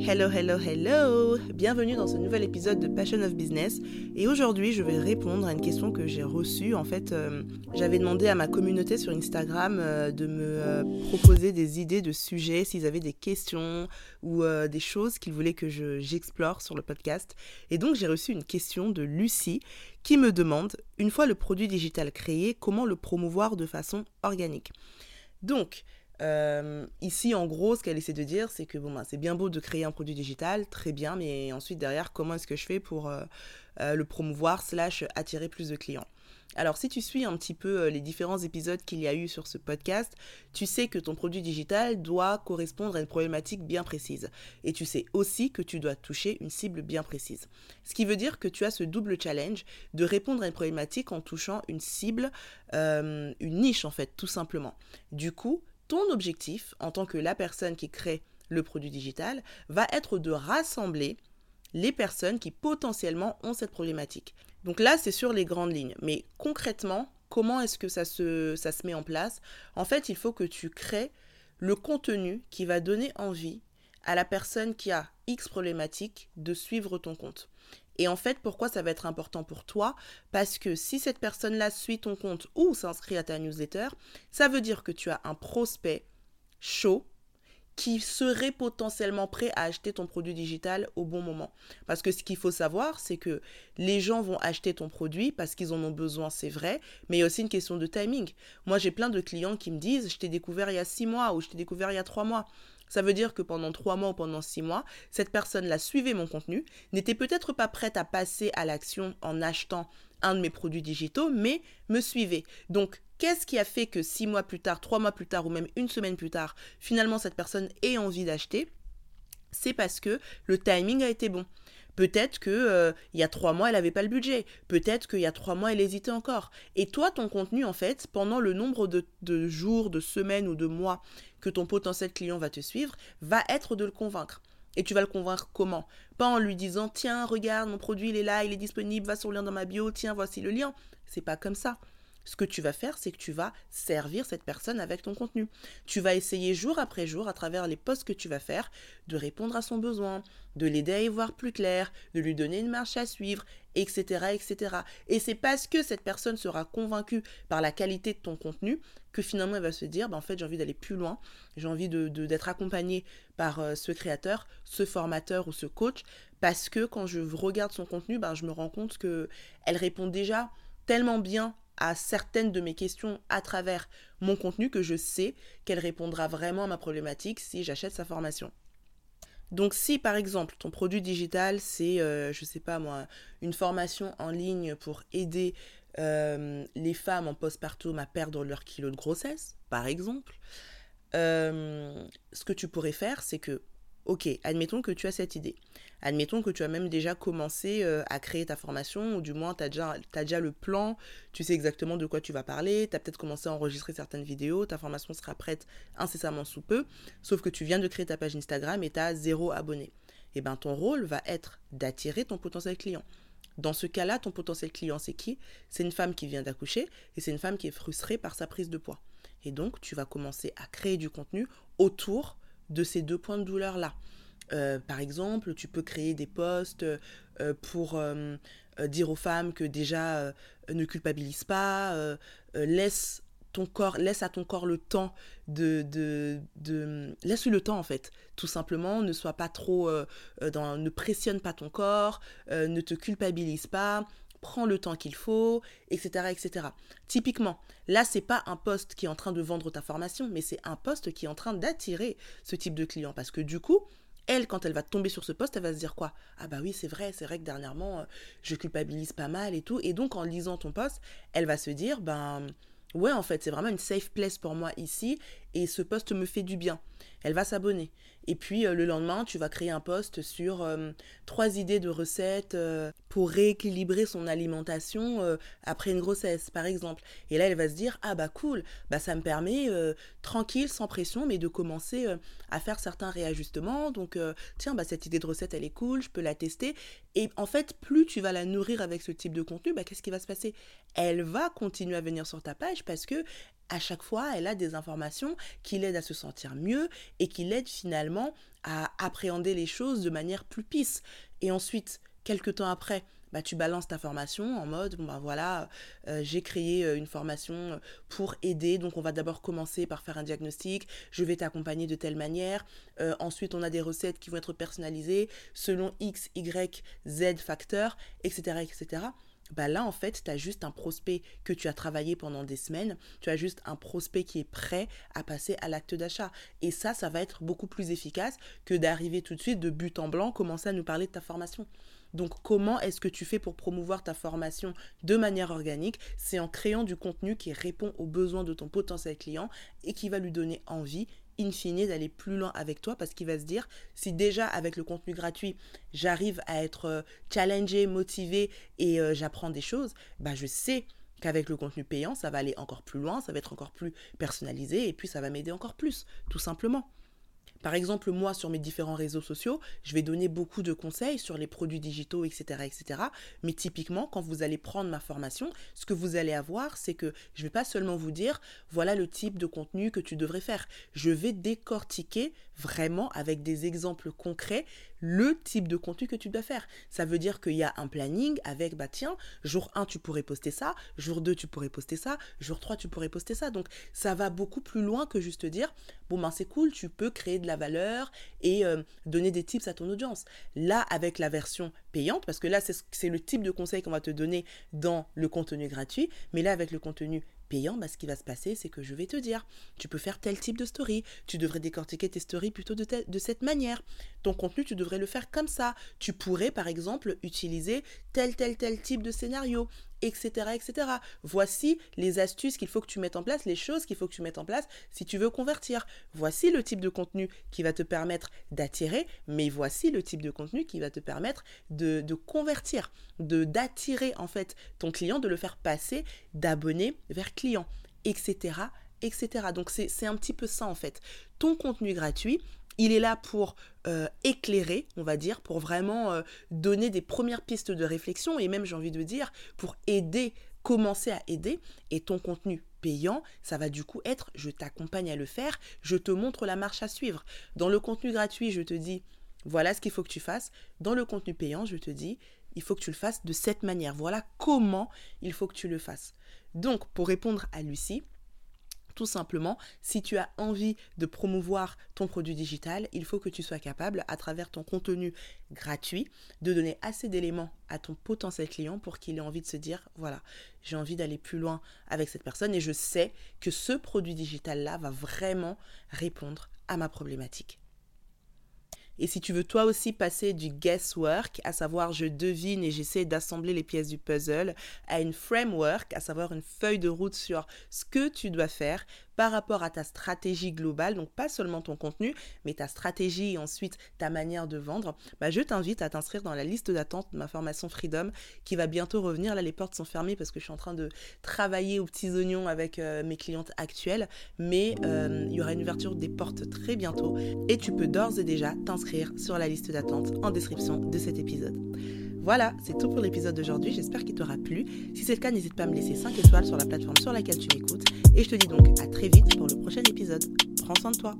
Hello, hello, hello Bienvenue dans ce nouvel épisode de Passion of Business. Et aujourd'hui, je vais répondre à une question que j'ai reçue. En fait, euh, j'avais demandé à ma communauté sur Instagram euh, de me euh, proposer des idées de sujets, s'ils avaient des questions ou des choses qu'ils voulaient que j'explore sur le podcast. Et donc, j'ai reçu une question de Lucie qui me demande, une fois le produit digital créé, comment le promouvoir de façon organique? Donc, euh, ici, en gros, ce qu'elle essaie de dire, c'est que bon, ben, c'est bien beau de créer un produit digital, très bien, mais ensuite, derrière, comment est-ce que je fais pour euh, euh, le promouvoir, slash attirer plus de clients? Alors, si tu suis un petit peu les différents épisodes qu'il y a eu sur ce podcast, tu sais que ton produit digital doit correspondre à une problématique bien précise. Et tu sais aussi que tu dois toucher une cible bien précise. Ce qui veut dire que tu as ce double challenge de répondre à une problématique en touchant une cible, une niche en fait, tout simplement. Du coup, ton objectif, en tant que la personne qui crée le produit digital, va être de rassembler les personnes qui potentiellement ont cette problématique. Donc là, c'est sur les grandes lignes. Mais concrètement, comment est-ce que ça se, met en place? En fait, il faut que tu crées le contenu qui va donner envie à la personne qui a X problématique de suivre ton compte. Et en fait, pourquoi ça va être important pour toi? Parce que si cette personne-là suit ton compte ou s'inscrit à ta newsletter, ça veut dire que tu as un prospect chaud qui serait potentiellement prêt à acheter ton produit digital au bon moment. Parce que ce qu'il faut savoir, c'est que les gens vont acheter ton produit parce qu'ils en ont besoin, c'est vrai, mais il y a aussi une question de timing. Moi, j'ai plein de clients qui me disent, je t'ai découvert il y a six mois ou je t'ai découvert il y a trois mois. Ça veut dire que pendant trois mois ou pendant six mois, cette personne-là suivait mon contenu, n'était peut-être pas prête à passer à l'action en achetant un de mes produits digitaux, mais me suivait. Donc, qu'est-ce qui a fait que six mois plus tard, trois mois plus tard ou même une semaine plus tard, finalement cette personne ait envie d'acheter? C'est parce que le timing a été bon. Peut-être que euh, y a trois mois, elle n'avait pas le budget. Peut-être qu'il y a trois mois, elle hésitait encore. Et toi, ton contenu, en fait, pendant le nombre de, de jours, de semaines ou de mois que ton potentiel client va te suivre, va être de le convaincre. Et tu vas le convaincre comment? Pas en lui disant tiens, regarde, mon produit il est là, il est disponible, va sur le lien dans ma bio, tiens, voici le lien. C'est pas comme ça. Ce que tu vas faire, c'est que tu vas servir cette personne avec ton contenu. Tu vas essayer jour après jour, à travers les posts que tu vas faire, de répondre à son besoin, de l'aider à y voir plus clair, de lui donner une marche à suivre, etc. etc. Et c'est parce que cette personne sera convaincue par la qualité de ton contenu que finalement elle va se dire, bah, en fait j'ai envie d'aller plus loin, j'ai envie d'être de, d'être accompagné par euh, ce créateur, ce formateur ou ce coach, parce que quand je regarde son contenu, bah, je me rends compte qu'elle répond déjà tellement bien à certaines de mes questions à travers mon contenu que je sais qu'elle répondra vraiment à ma problématique si j'achète sa formation. Donc si par exemple ton produit digital c'est, je euh, je sais pas moi, une formation en ligne pour aider euh, les femmes en postpartum à perdre leur kilo de grossesse, par exemple, euh, ce que tu pourrais faire c'est que Ok, admettons que tu as cette idée. Admettons que tu as même déjà commencé euh, à créer ta formation, ou du moins tu as déjà, le plan, tu sais exactement de quoi tu vas parler, tu as peut-être commencé à enregistrer certaines vidéos, ta formation sera prête incessamment sous peu, sauf que tu viens de créer ta page Instagram et tu as zéro abonné. Eh bien ton rôle va être d'attirer ton potentiel client. Dans ce cas-là, ton potentiel client, c'est qui? C'est une femme qui vient d'accoucher et c'est une femme qui est frustrée par sa prise de poids. Et donc, tu vas commencer à créer du contenu autour de ces deux points de douleur-là. Euh, par exemple, tu peux créer des posts euh, pour euh, dire aux femmes que déjà ne culpabilise pas, laisse ton corps, laisse à ton corps le temps de, de, de laisse-lui le temps en fait, tout simplement, ne sois pas trop dans, ne pressionne pas ton corps, ne te culpabilise pas, prends le temps qu'il faut, etc., etc. Typiquement, là, c'est pas un poste qui est en train de vendre ta formation, mais c'est un poste qui est en train d'attirer ce type de client. Parce que du coup, elle, quand elle va tomber sur ce poste, elle va se dire quoi? Ah bah oui, c'est vrai, c'est vrai que dernièrement, euh, je culpabilise pas mal et tout. Et donc, en lisant ton poste, elle va se dire, ben ouais, en fait, c'est vraiment une safe place pour moi ici, et ce poste me fait du bien. Elle va s'abonner. Et puis euh, le lendemain, tu vas créer un post sur euh, trois idées de recettes euh, pour rééquilibrer son alimentation après une grossesse, par exemple. Et là, elle va se dire ah bah cool, bah ça me permet tranquille, sans pression, mais de commencer à faire certains réajustements. Donc tiens, bah cette idée de recette, elle est cool, je peux la tester. Et en fait, plus tu vas la nourrir avec ce type de contenu, bah qu'est-ce qui va se passer? Elle va continuer à venir sur ta page parce que à chaque fois, elle a des informations qui l'aident à se sentir mieux et qui l'aident finalement à appréhender les choses de manière plus pisse. Et ensuite, quelques temps après, bah, tu balances ta formation en mode, bon bah voilà, euh, j'ai créé euh, une formation euh, pour aider, donc on va d'abord commencer par faire un diagnostic, je vais t'accompagner de telle manière, ensuite on a des recettes qui vont être personnalisées selon X, Y, Z facteurs, etc. etc. Bah là en fait tu as juste un prospect que tu as travaillé pendant des semaines, tu as juste un prospect qui est prêt à passer à l'acte d'achat. Et ça, ça va être beaucoup plus efficace que d'arriver tout de suite de but en blanc, commencer à nous parler de ta formation. Donc comment est-ce que tu fais pour promouvoir ta formation de manière organique? C'est en créant du contenu qui répond aux besoins de ton potentiel client et qui va lui donner envie in fine d'aller plus loin avec toi parce qu'il va se dire si déjà avec le contenu gratuit j'arrive à être euh, challengé, motivé et euh, j'apprends des choses, bah je sais qu'avec le contenu payant ça va aller encore plus loin, ça va être encore plus personnalisé et puis ça va m'aider encore plus tout simplement. Par exemple, moi, sur mes différents réseaux sociaux, je vais donner beaucoup de conseils sur les produits digitaux, etc., etc. Mais typiquement, quand vous allez prendre ma formation, ce que vous allez avoir, c'est que je ne vais pas seulement vous dire, voilà le type de contenu que tu devrais faire. Je vais décortiquer vraiment avec des exemples concrets le type de contenu que tu dois faire. Ça veut dire qu'il y a un planning avec, bah tiens, jour 1, tu pourrais poster ça, jour 2, tu pourrais poster ça, jour 3, tu pourrais poster ça. Donc, ça va beaucoup plus loin que juste dire, bon, ben c'est cool, tu peux créer de la valeur et euh, donner des tips à ton audience. Là, avec la version payante, parce que là, c'est le type de conseil qu'on va te donner dans le contenu gratuit, mais là, avec le contenu payant, bah, ce qui va se passer, c'est que je vais te dire, tu peux faire tel type de story, tu devrais décortiquer tes stories plutôt de, de cette manière. Ton contenu, tu devrais le faire comme ça. Tu pourrais, par exemple, utiliser tel, tel, tel type de scénario etc., etc. Voici les astuces qu'il faut que tu mettes en place, les choses qu'il faut que tu mettes en place si tu veux convertir. Voici le type de contenu qui va te permettre d'attirer, mais voici le type de contenu qui va te permettre de, de convertir, de d'attirer en fait ton client, de le faire passer d'abonné vers client, etc., etc. Donc c'est un petit peu ça en fait. Ton contenu gratuit, il est là pour euh, éclairer, on va dire, pour vraiment euh, donner des premières pistes de réflexion et même, j'ai envie de dire, pour aider, commencer à aider. Et ton contenu payant, ça va du coup être je t'accompagne à le faire, je te montre la marche à suivre. Dans le contenu gratuit, je te dis voilà ce qu'il faut que tu fasses. Dans le contenu payant, je te dis il faut que tu le fasses de cette manière. Voilà comment il faut que tu le fasses. Donc, pour répondre à Lucie, tout simplement, si tu as envie de promouvoir ton produit digital, il faut que tu sois capable, à travers ton contenu gratuit, de donner assez d'éléments à ton potentiel client pour qu'il ait envie de se dire, voilà, j'ai envie d'aller plus loin avec cette personne et je sais que ce produit digital-là va vraiment répondre à ma problématique. Et si tu veux toi aussi passer du guesswork, à savoir je devine et j'essaie d'assembler les pièces du puzzle, à une framework, à savoir une feuille de route sur ce que tu dois faire par rapport à ta stratégie globale, donc pas seulement ton contenu, mais ta stratégie et ensuite ta manière de vendre, bah je t'invite à t'inscrire dans la liste d'attente de ma formation Freedom qui va bientôt revenir. Là, les portes sont fermées parce que je suis en train de travailler aux petits oignons avec euh, mes clientes actuelles, mais euh, il y aura une ouverture des portes très bientôt et tu peux d'ores et déjà t'inscrire sur la liste d'attente en description de cet épisode. Voilà, c'est tout pour l'épisode d'aujourd'hui. J'espère qu'il t'aura plu. Si c'est le cas, n'hésite pas à me laisser 5 étoiles sur la plateforme sur laquelle tu m'écoutes. Et je te dis donc à très vite pour le prochain épisode. Prends soin de toi.